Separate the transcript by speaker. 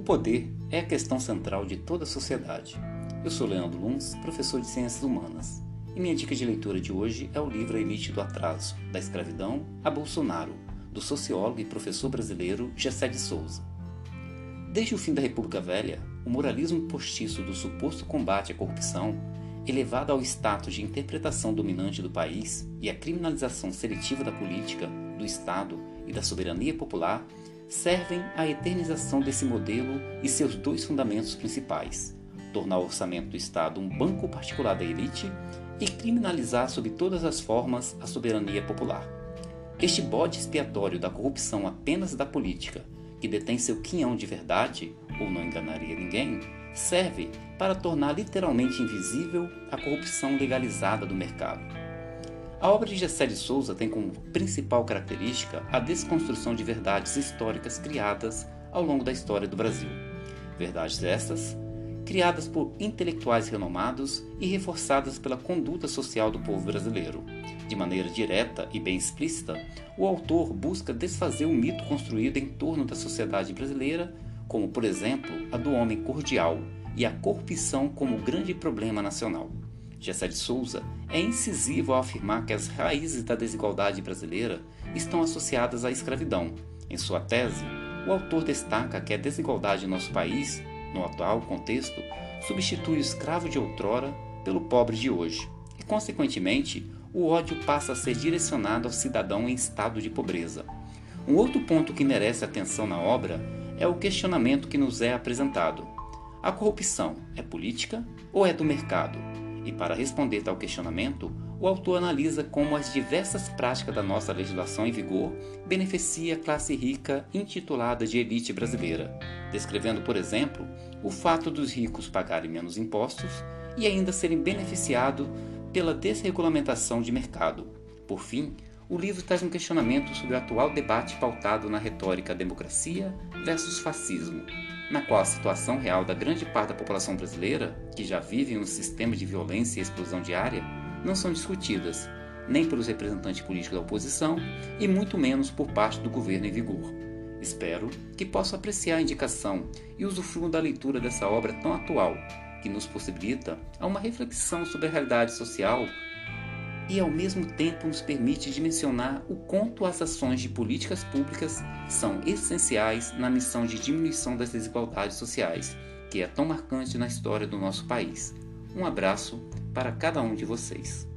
Speaker 1: poder é a questão central de toda a sociedade. Eu sou Leandro Luns, professor de Ciências Humanas, e minha dica de leitura de hoje é o livro A Elite do Atraso, da escravidão a Bolsonaro, do sociólogo e professor brasileiro Gessé de Souza. Desde o fim da República Velha, o moralismo postiço do suposto combate à corrupção, elevado ao status de interpretação dominante do país e a criminalização seletiva da política, do Estado e da soberania popular, servem à eternização desse modelo e seus dois fundamentos principais: tornar o orçamento do Estado um banco particular da elite e criminalizar sob todas as formas a soberania popular. Este bode expiatório da corrupção apenas da política, que detém seu quinhão de verdade, ou não enganaria ninguém, serve para tornar literalmente invisível a corrupção legalizada do mercado. A obra de Gessé de Souza tem como principal característica a desconstrução de verdades históricas criadas ao longo da história do Brasil. Verdades estas criadas por intelectuais renomados e reforçadas pela conduta social do povo brasileiro. De maneira direta e bem explícita, o autor busca desfazer o mito construído em torno da sociedade brasileira, como, por exemplo, a do homem cordial e a corrupção como grande problema nacional. Gessé de Souza é incisivo ao afirmar que as raízes da desigualdade brasileira estão associadas à escravidão. Em sua tese, o autor destaca que a desigualdade em nosso país no atual contexto, substitui o escravo de outrora pelo pobre de hoje, e, consequentemente, o ódio passa a ser direcionado ao cidadão em estado de pobreza. Um outro ponto que merece atenção na obra é o questionamento que nos é apresentado. A corrupção é política ou é do mercado? E para responder tal questionamento, o autor analisa como as diversas práticas da nossa legislação em vigor beneficia a classe rica intitulada de elite brasileira, descrevendo, por exemplo, o fato dos ricos pagarem menos impostos e ainda serem beneficiados pela desregulamentação de mercado. Por fim, o livro traz um questionamento sobre o atual debate pautado na retórica democracia versus fascismo, na qual a situação real da grande parte da população brasileira, que já vive em um sistema de violência e explosão diária, não são discutidas, nem pelos representantes políticos da oposição e muito menos por parte do governo em vigor. Espero que possa apreciar a indicação e usufruam da leitura dessa obra tão atual, que nos possibilita uma reflexão sobre a realidade social e ao mesmo tempo nos permite dimensionar o quanto as ações de políticas públicas são essenciais na missão de diminuição das desigualdades sociais, que é tão marcante na história do nosso país. Um abraço para cada um de vocês.